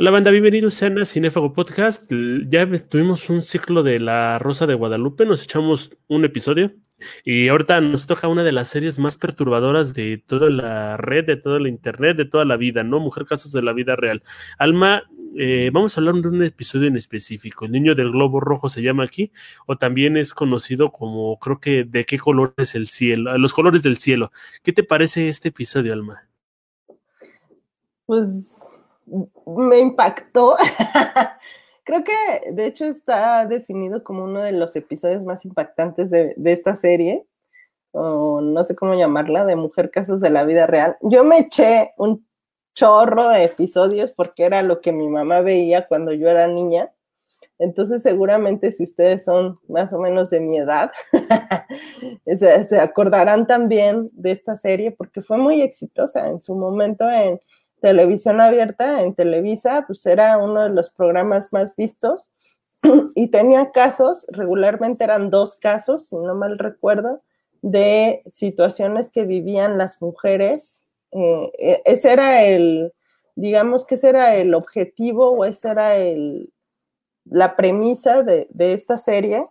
Hola banda, bienvenidos a Cinefago Podcast. Ya tuvimos un ciclo de La Rosa de Guadalupe, nos echamos un episodio y ahorita nos toca una de las series más perturbadoras de toda la red, de toda la internet, de toda la vida, ¿no? Mujer Casos de la Vida Real. Alma, eh, vamos a hablar de un episodio en específico. El niño del globo rojo se llama aquí, o también es conocido como, creo que, de qué color es el cielo, los colores del cielo. ¿Qué te parece este episodio, Alma? Pues me impactó. Creo que de hecho está definido como uno de los episodios más impactantes de, esta serie, o no sé cómo llamarla, de Mujer Casos de la Vida Real. Yo me eché un chorro de episodios porque era lo que mi mamá veía cuando yo era niña. Entonces seguramente si ustedes son más o menos de mi edad, se, acordarán también de esta serie porque fue muy exitosa en su momento en televisión abierta en Televisa, pues era uno de los programas más vistos y tenía casos, regularmente eran dos casos, si no mal recuerdo, de situaciones que vivían las mujeres. Eh, e, ese era el, digamos que ese era el objetivo o esa era el, la premisa de, de esta serie,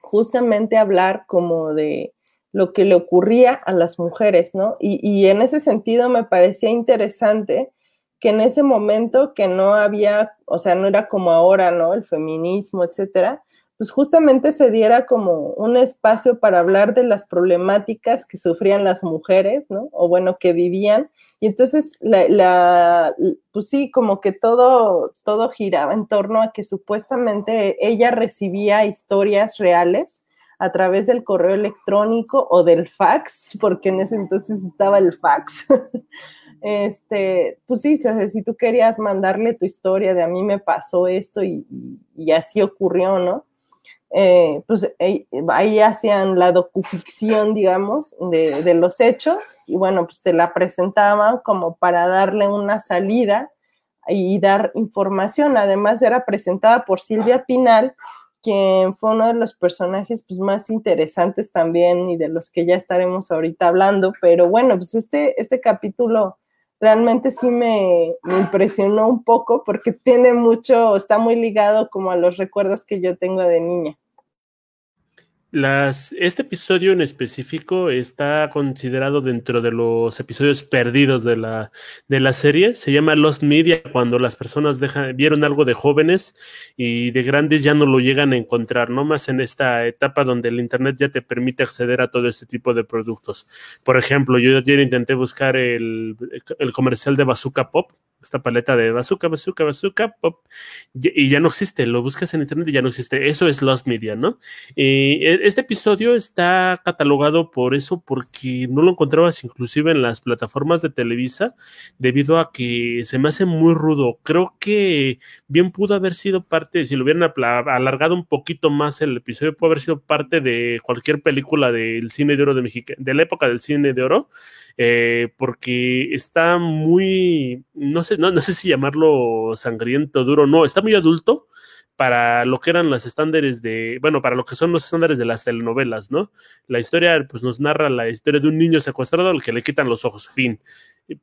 justamente hablar como de lo que le ocurría a las mujeres, ¿no? Y, en ese sentido me parecía interesante que en ese momento que no había, o sea, no era como ahora, ¿no? El feminismo, etcétera, pues justamente se diera como un espacio para hablar de las problemáticas que sufrían las mujeres, ¿no? O bueno, que vivían. Y entonces, la, pues sí, como que todo, todo giraba en torno a que supuestamente ella recibía historias reales a través del correo electrónico o del fax, porque en ese entonces estaba el fax. este, pues sí, si tú querías mandarle tu historia de a mí me pasó esto y, así ocurrió, ¿no? Eh, pues eh, ahí hacían la docuficción, digamos, de, de, los hechos y bueno, pues te la presentaban como para darle una salida y dar información. Además era presentada por Silvia Pinal, quien fue uno de los personajes pues, más interesantes también y de los que ya estaremos ahorita hablando, pero bueno, pues este, este capítulo realmente sí me, impresionó un poco porque tiene mucho, está muy ligado como a los recuerdos que yo tengo de niña este episodio en específico está considerado dentro de los episodios perdidos de la, de la serie. Se llama Lost Media, cuando las personas vieron algo de jóvenes y de grandes ya no lo llegan a encontrar, no más en esta etapa donde el Internet ya te permite acceder a todo este tipo de productos. Por ejemplo, yo ayer intenté buscar el, el comercial de Bazooka Pop, esta paleta de bazooka, bazooka, bazooka, pop, y ya no existe, lo buscas en internet y ya no existe. Eso es Lost Media, ¿no? Y e, este episodio está catalogado por eso, porque no lo encontrabas inclusive en las plataformas de Televisa, debido a que se me hace muy rudo. Creo que bien pudo haber sido parte, si lo hubieran alargado un poquito más el episodio, pudo haber sido parte de cualquier película del cine de oro de México, de la época del cine de oro eh, porque está muy, no sé, no, no sé si llamarlo sangriento, duro, no, está muy adulto, para lo que eran los estándares de, bueno, para lo que son los estándares de las telenovelas, ¿no? La historia, pues nos narra la historia de un niño secuestrado al que le quitan los ojos, fin.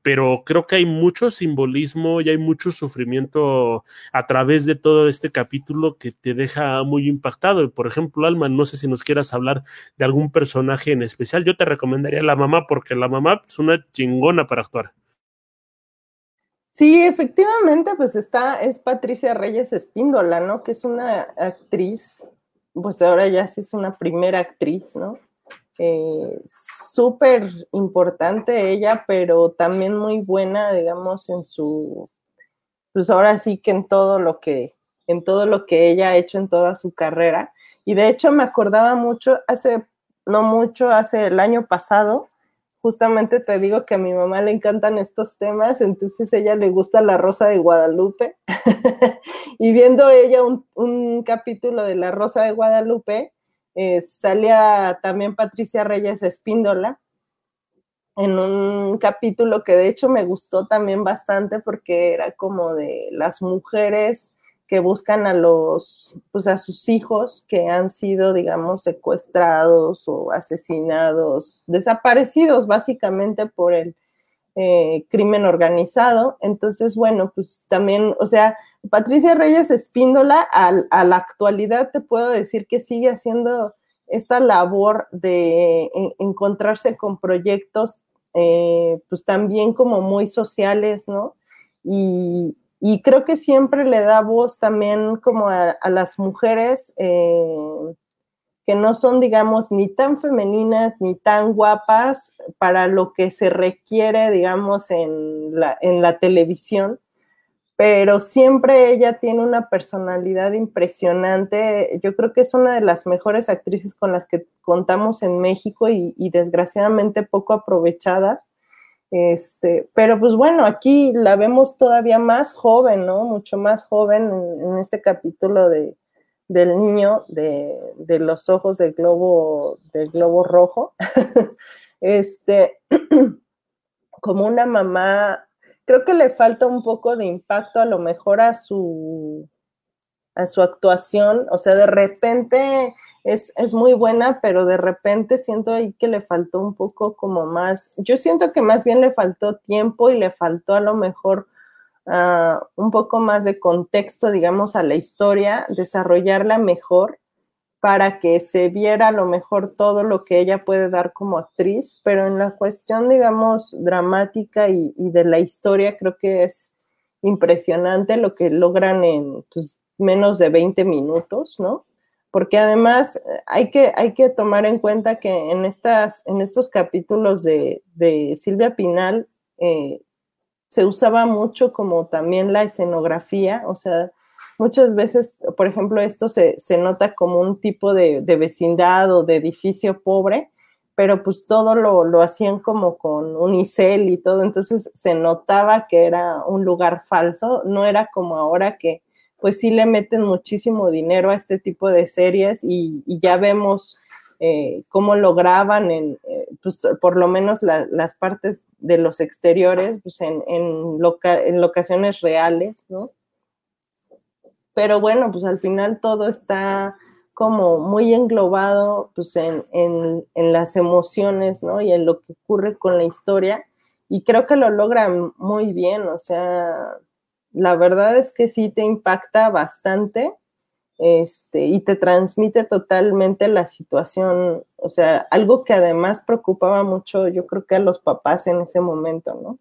Pero creo que hay mucho simbolismo y hay mucho sufrimiento a través de todo este capítulo que te deja muy impactado. Por ejemplo, Alma, no sé si nos quieras hablar de algún personaje en especial. Yo te recomendaría la mamá porque la mamá es una chingona para actuar. Sí, efectivamente, pues está, es Patricia Reyes Espíndola, ¿no? Que es una actriz, pues ahora ya sí es una primera actriz, ¿no? Eh, Súper importante ella, pero también muy buena, digamos, en su, pues ahora sí que en todo lo que, en todo lo que ella ha hecho en toda su carrera. Y de hecho me acordaba mucho, hace, no mucho, hace el año pasado, justamente te digo que a mi mamá le encantan estos temas, entonces ella le gusta La Rosa de Guadalupe. y viendo ella un, capítulo de La Rosa de Guadalupe, eh, salía también Patricia Reyes Espíndola en un capítulo que de hecho me gustó también bastante porque era como de las mujeres que buscan a los, pues a sus hijos que han sido, digamos, secuestrados o asesinados, desaparecidos básicamente por el, eh, crimen organizado. Entonces, bueno, pues también, o sea, Patricia Reyes Espíndola, a la actualidad te puedo decir que sigue haciendo esta labor de encontrarse con proyectos, eh, pues también como muy sociales, ¿no? Y, creo que siempre le da voz también como a, las mujeres eh, que no son, digamos, ni tan femeninas ni tan guapas para lo que se requiere, digamos, en la, en la televisión, pero siempre ella tiene una personalidad impresionante. Yo creo que es una de las mejores actrices con las que contamos en México y, desgraciadamente poco aprovechada. Este, pero pues bueno, aquí la vemos todavía más joven, ¿no? Mucho más joven en este capítulo de, del niño de, los ojos del globo, del globo rojo, este, como una mamá, creo que le falta un poco de impacto a lo mejor a su, a su actuación, o sea, de repente es, es, muy buena, pero de repente siento ahí que le faltó un poco como más, yo siento que más bien le faltó tiempo y le faltó a lo mejor Ah, un poco más de contexto, digamos, a la historia, desarrollarla mejor para que se viera a lo mejor todo lo que ella puede dar como actriz, pero en la cuestión, digamos, dramática y, de la historia, creo que es impresionante lo que logran en pues, menos de 20 minutos, ¿no? Porque además eh, hay que, hay que tomar en cuenta que en, estas, en estos capítulos de, de Silvia Pinal, eh, se usaba mucho como también la escenografía, o sea, muchas veces, por ejemplo, esto se, nota como un tipo de, vecindad o de edificio pobre, pero pues todo lo, lo hacían como con unicel y todo, entonces se notaba que era un lugar falso, no era como ahora que pues sí le meten muchísimo dinero a este tipo de series y, ya vemos eh, cómo lo graban en, pues, por lo menos las partes de los exteriores, pues en, en, locaciones reales, ¿no? Pero bueno, pues al final todo está como muy englobado pues en, en, las emociones, ¿no? Y en lo que ocurre con la historia. Y creo que lo logran muy bien, o sea, la verdad es que sí te impacta bastante este, y te transmite totalmente la situación, o sea, algo que además preocupaba mucho, yo creo que a los papás en ese momento, ¿no?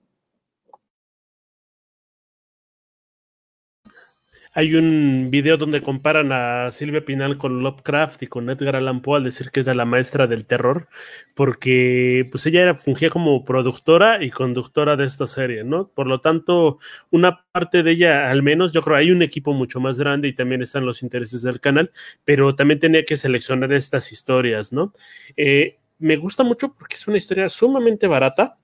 Hay un video donde comparan a Silvia Pinal con Lovecraft y con Edgar Allan Poe al decir que es la maestra del terror, porque pues ella era, fungía como productora y conductora de esta serie, ¿no? Por lo tanto, una parte de ella, al menos, yo creo, hay un equipo mucho más grande y también están los intereses del canal, pero también tenía que seleccionar estas historias, ¿no? Eh, me gusta mucho porque es una historia sumamente barata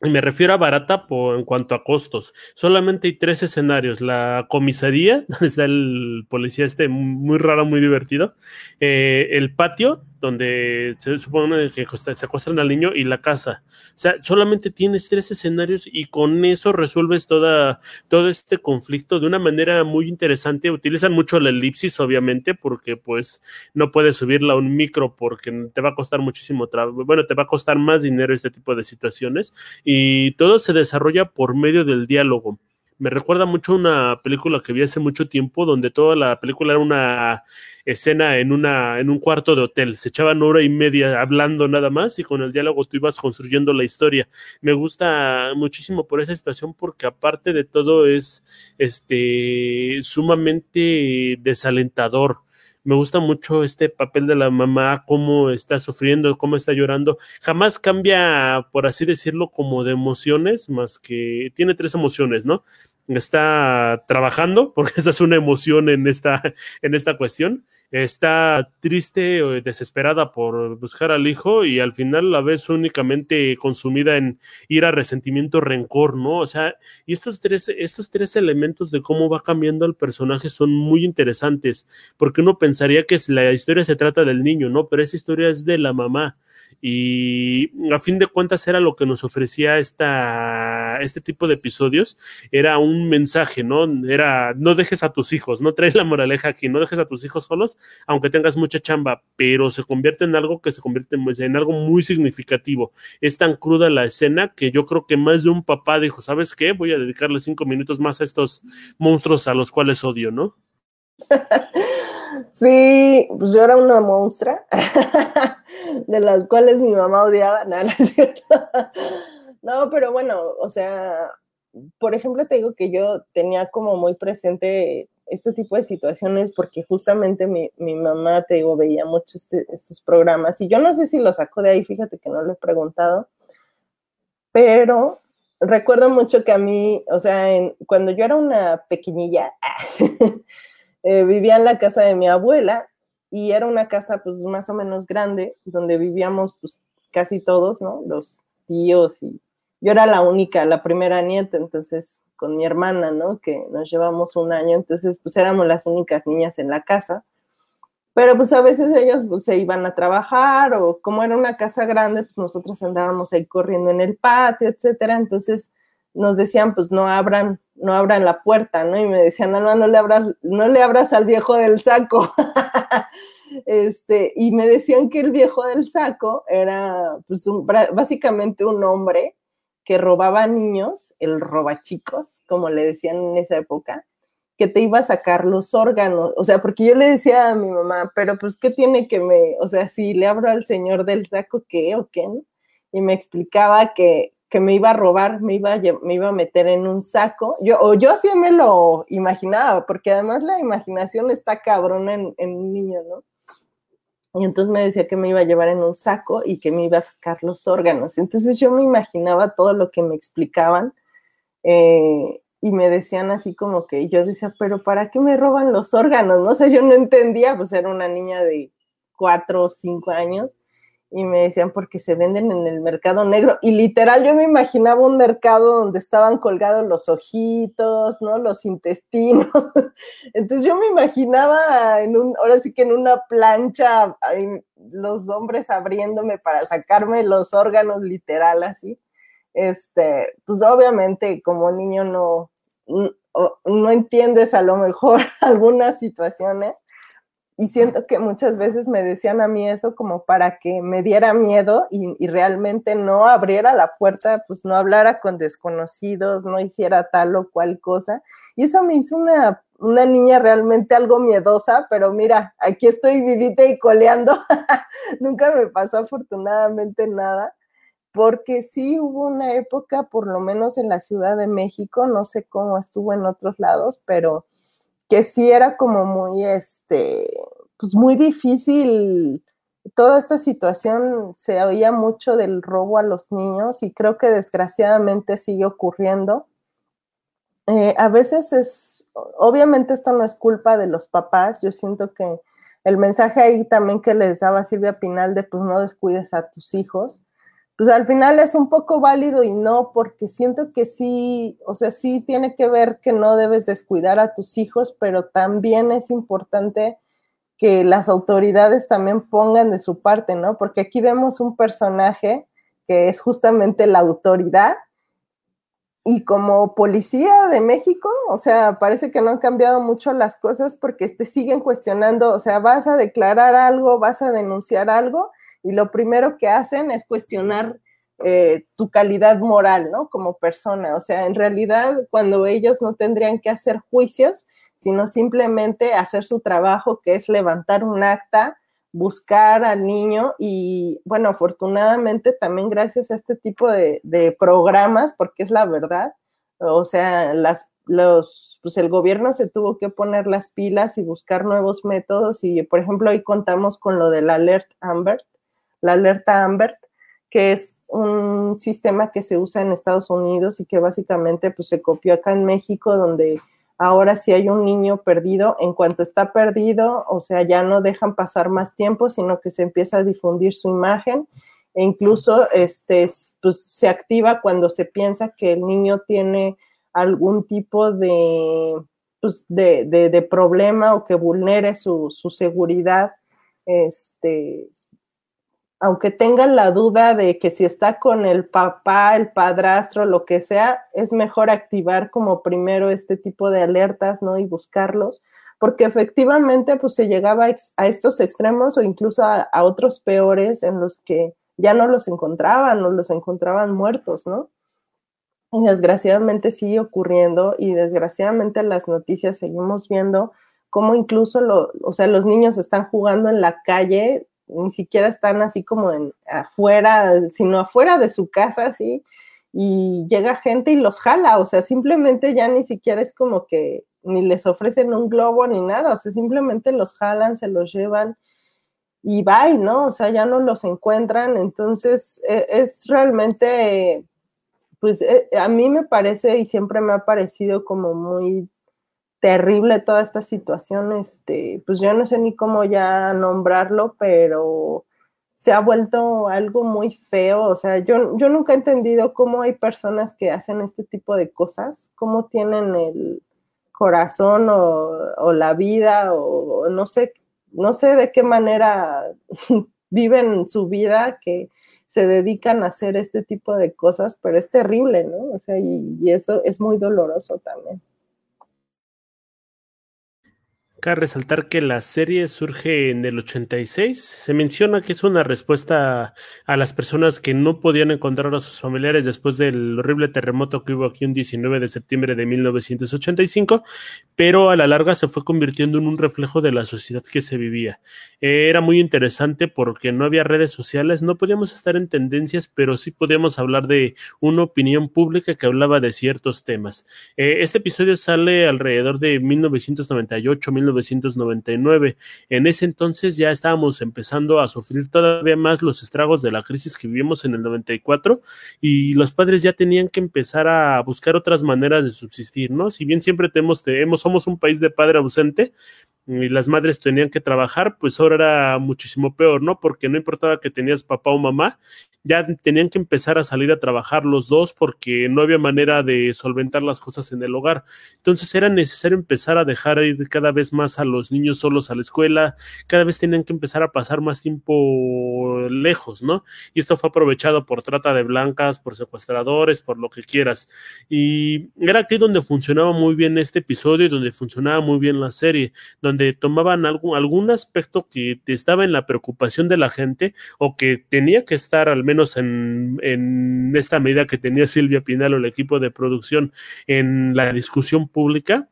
me refiero a barata por, en cuanto a costos. Solamente hay tres escenarios. La comisaría, donde está el policía este muy raro, muy divertido. Eh, el patio, donde se supone que se acuestan al niño y la casa. O sea, solamente tienes tres escenarios y con eso resuelves toda, todo este conflicto de una manera muy interesante. Utilizan mucho la elipsis, obviamente, porque pues no puedes subirla a un micro porque te va a costar muchísimo trabajo. Bueno, te va a costar más dinero este tipo de situaciones y todo se desarrolla por medio del diálogo me recuerda mucho una película que vi hace mucho tiempo, donde toda la película era una escena en, una, en un cuarto de hotel. Se echaban hora y media hablando nada más y con el diálogo tú ibas construyendo la historia. Me gusta muchísimo por esa situación porque aparte de todo es este sumamente desalentador me gusta mucho este papel de la mamá, cómo está sufriendo, cómo está llorando. Jamás cambia, por así decirlo, como de emociones, más que tiene tres emociones, ¿no? Está trabajando, porque esa es una emoción en esta, en esta cuestión. Está triste o desesperada por buscar al hijo y al final la ves únicamente consumida en ira, resentimiento, rencor, ¿no? O sea, y estos tres, estos tres elementos de cómo va cambiando el personaje son muy interesantes, porque uno pensaría que la historia se trata del niño, ¿no? Pero esa historia es de la mamá y a fin de cuentas era lo que nos ofrecía esta, este tipo de episodios, era un mensaje, ¿no? Era, no dejes a tus hijos, no traes la moraleja aquí, no dejes a tus hijos solos, aunque tengas mucha chamba, pero se convierte en algo que se convierte en, algo muy significativo. Es tan cruda la escena que yo creo que más de un papá dijo, ¿sabes qué? Voy a dedicarle cinco minutos más a estos monstruos a los cuales odio, ¿no? Sí, pues yo era una monstrua, de las cuales mi mamá odiaba, nada, no es cierto. No, pero bueno, o sea, por ejemplo, te digo que yo tenía como muy presente este tipo de situaciones porque justamente mi, mamá, te digo, veía mucho este, estos programas y yo no sé si lo sacó de ahí, fíjate que no lo he preguntado, pero recuerdo mucho que a mí, o sea, cuando yo era una pequeñilla, Eh, vivía en la casa de mi abuela y era una casa pues más o menos grande donde vivíamos pues casi todos, ¿no? Los tíos y yo era la única, la primera nieta, entonces con mi hermana, ¿no? Que nos llevamos un año, entonces pues éramos las únicas niñas en la casa. Pero pues a veces ellos pues, se iban a trabajar o como era una casa grande, pues nosotros andábamos ahí corriendo en el patio, etcétera. Entonces nos decían, pues no abran, no abran la puerta, ¿no? Y me decían, no, no le abras, no le abras al viejo del saco. este, y me decían que el viejo del saco era, pues, básicamente un hombre que robaba niños, el robachicos, como le decían en esa época, que te iba a sacar los órganos, o sea, porque yo le decía a mi mamá, pero pues, ¿qué tiene que me, o sea, si le abro al señor del saco, ¿qué o qué? Y me explicaba que que me iba a robar, me iba a, me iba a meter en un saco. Yo, o yo así me lo imaginaba, porque además la imaginación está cabrona en, un niño, ¿no? Y entonces me decía que me iba a llevar en un saco y que me iba a sacar los órganos. Entonces yo me imaginaba todo lo que me explicaban eh, y me decían así como que yo decía, pero ¿para qué me roban los órganos? No sé, yo no entendía, pues era una niña de cuatro o cinco años y me decían porque se venden en el mercado negro. Y literal yo me imaginaba un mercado donde estaban colgados los ojitos, ¿no? Los intestinos. Entonces yo me imaginaba en un, ahora sí que en una plancha, los hombres abriéndome para sacarme los órganos literal así. Este, pues obviamente como niño no, no entiendes a lo mejor algunas situaciones y siento que muchas veces me decían a mí eso como para que me diera miedo y, realmente no abriera la puerta, pues no hablara con desconocidos, no hiciera tal o cual cosa. Y eso me hizo una, una niña realmente algo miedosa, pero mira, aquí estoy vivita y coleando. Nunca me pasó afortunadamente nada, porque sí hubo una época, por lo menos en la Ciudad de México, no sé cómo estuvo en otros lados, pero que sí era como muy, este, pues muy difícil. Toda esta situación se oía mucho del robo a los niños y creo que desgraciadamente sigue ocurriendo. Eh, a veces es, obviamente esto no es culpa de los papás, yo siento que el mensaje ahí también que les daba Silvia Pinal de pues no descuides a tus hijos, pues al final es un poco válido y no, porque siento que sí, o sea, sí tiene que ver que no debes descuidar a tus hijos, pero también es importante que las autoridades también pongan de su parte, ¿no? Porque aquí vemos un personaje que es justamente la autoridad y como policía de México, o sea, parece que no han cambiado mucho las cosas porque te siguen cuestionando, o sea, vas a declarar algo, vas a denunciar algo y lo primero que hacen es cuestionar eh, tu calidad moral, ¿no? Como persona. O sea, en realidad, cuando ellos no tendrían que hacer juicios, sino simplemente hacer su trabajo, que es levantar un acta, buscar al niño y, bueno, afortunadamente también gracias a este tipo de, de programas, porque es la verdad, o sea, las, los, pues el gobierno se tuvo que poner las pilas y buscar nuevos métodos y, por ejemplo, hoy contamos con lo del Alert Amber, la alerta Amber, que es un sistema que se usa en Estados Unidos y que básicamente pues, se copió acá en México, donde ahora si hay un niño perdido, en cuanto está perdido, o sea, ya no dejan pasar más tiempo, sino que se empieza a difundir su imagen. E incluso este, pues, se activa cuando se piensa que el niño tiene algún tipo de, pues, de, de, problema o que vulnere su, su seguridad este, aunque tengan la duda de que si está con el papá, el padrastro, lo que sea, es mejor activar como primero este tipo de alertas, ¿no? Y buscarlos, porque efectivamente pues se llegaba a estos extremos o incluso a, otros peores en los que ya no los encontraban o los encontraban muertos, ¿no? Y desgraciadamente sigue ocurriendo y desgraciadamente las noticias seguimos viendo cómo incluso o sea, los niños están jugando en la calle ni siquiera están así como en afuera, sino afuera de su casa, así, y llega gente y los jala, o sea, simplemente ya ni siquiera es como que ni les ofrecen un globo ni nada, o sea, simplemente los jalan, se los llevan y bye, ¿no? O sea, ya no los encuentran, entonces e, es, realmente, pues e, a mí me parece y siempre me ha parecido como muy terrible toda esta situación, este, pues yo no sé ni cómo ya nombrarlo, pero se ha vuelto algo muy feo, o sea, yo, yo nunca he entendido cómo hay personas que hacen este tipo de cosas, cómo tienen el corazón o, la vida o, no sé, no sé de qué manera viven su vida que se dedican a hacer este tipo de cosas, pero es terrible, ¿no? O sea, y eso es muy doloroso también. Cabe resaltar que la serie surge en el 86. Se menciona que es una respuesta a las personas que no podían encontrar a sus familiares después del horrible terremoto que hubo aquí un 19 de septiembre de 1985, pero a la larga se fue convirtiendo en un reflejo de la sociedad que se vivía. Era muy interesante porque no había redes sociales, no podíamos estar en tendencias, pero sí podíamos hablar de una opinión pública que hablaba de ciertos temas. Eh, este episodio sale alrededor de 1998, 1999. En ese entonces ya estábamos empezando a sufrir todavía más los estragos de la crisis que vivimos en el 94 y los padres ya tenían que empezar a buscar otras maneras de subsistir, ¿no? Si bien siempre tenemos, tenemos somos un país de padre ausente, y las madres tenían que trabajar, pues ahora era muchísimo peor, ¿no? Porque no importaba que tenías papá o mamá, ya tenían que empezar a salir a trabajar los dos porque no había manera de solventar las cosas en el hogar. Entonces era necesario empezar a dejar ir cada vez más a los niños solos a la escuela, cada vez tenían que empezar a pasar más tiempo lejos, ¿no? Y esto fue aprovechado por trata de blancas, por secuestradores, por lo que quieras. Y era aquí donde funcionaba muy bien este episodio y donde funcionaba muy bien la serie, donde tomaban algún, algún aspecto que estaba en la preocupación de la gente o que tenía que estar al menos en, en esta medida que tenía Silvia Pinal o el equipo de producción en la discusión pública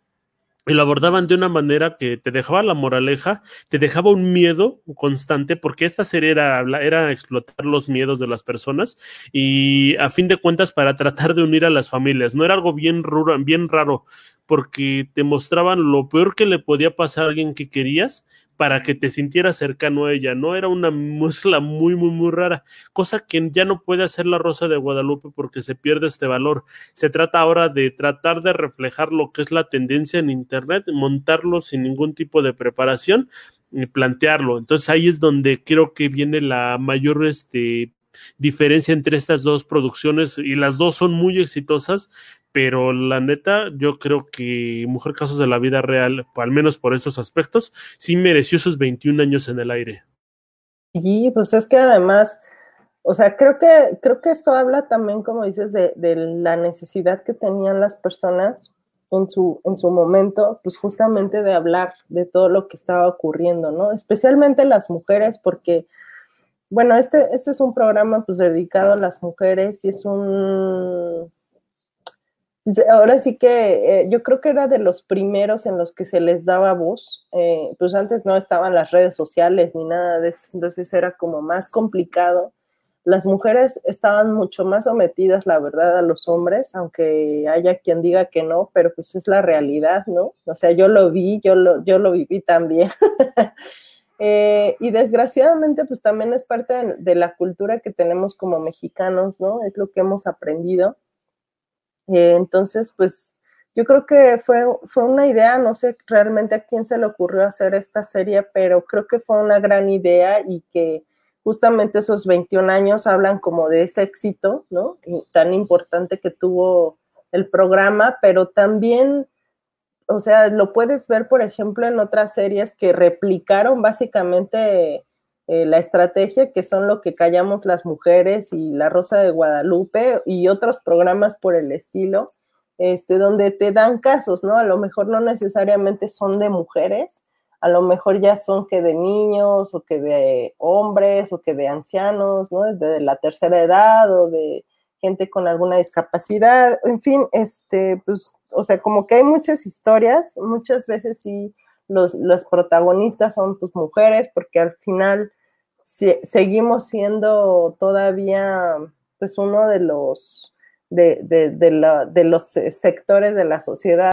y lo abordaban de una manera que te dejaba la moraleja, te dejaba un miedo constante, porque esta serie era, era explotar los miedos de las personas y a fin de cuentas para tratar de unir a las familias. No era algo bien, bien raro, porque te mostraban lo peor que le podía pasar a alguien que querías para que te sintieras cercano a ella, ¿no? Era una mezcla muy, muy, muy rara, cosa que ya no puede hacer la Rosa de Guadalupe porque se pierde este valor. Se trata ahora de tratar de reflejar lo que es la tendencia en Internet, montarlo sin ningún tipo de preparación y plantearlo. Entonces ahí es donde creo que viene la mayor este, diferencia entre estas dos producciones y las dos son muy exitosas, pero la neta, yo creo que Mujer Casos de la Vida Real, al menos por esos aspectos, sí mereció sus 21 años en el aire. Sí, pues es que además, o sea, creo que, creo que esto habla también, como dices, de, de la necesidad que tenían las personas en su, en su momento, pues justamente de hablar de todo lo que estaba ocurriendo, ¿no? Especialmente las mujeres, porque, bueno, este, este es un programa pues dedicado a las mujeres y es un, pues, ahora sí que eh, yo creo que era de los primeros en los que se les daba voz, eh, pues antes no estaban las redes sociales ni nada de eso, entonces era como más complicado. Las mujeres estaban mucho más sometidas, la verdad, a los hombres, aunque haya quien diga que no, pero pues es la realidad, ¿no? O sea, yo lo vi, yo lo, yo lo viví también. Eh, y desgraciadamente, pues también es parte de la cultura que tenemos como mexicanos, ¿no? Es lo que hemos aprendido eh, entonces, pues yo creo que fue, fue una idea, no sé realmente a quién se le ocurrió hacer esta serie, pero creo que fue una gran idea y que justamente esos 21 años hablan como de ese éxito, ¿no? tan importante que tuvo el programa, pero también, o sea, lo puedes ver, por ejemplo, en otras series que replicaron básicamente eh, la estrategia, que son lo que callamos las mujeres y La Rosa de Guadalupe y otros programas por el estilo, este, donde te dan casos, ¿no? A lo mejor no necesariamente son de mujeres, a lo mejor ya son que de niños o que de hombres o que de ancianos, ¿no? De la tercera edad o de gente con alguna discapacidad, en fin, este, pues, o sea, como que hay muchas historias, muchas veces sí los, protagonistas son pues mujeres, porque al final seguimos siendo todavía pues uno de los de, de los sectores de la sociedad.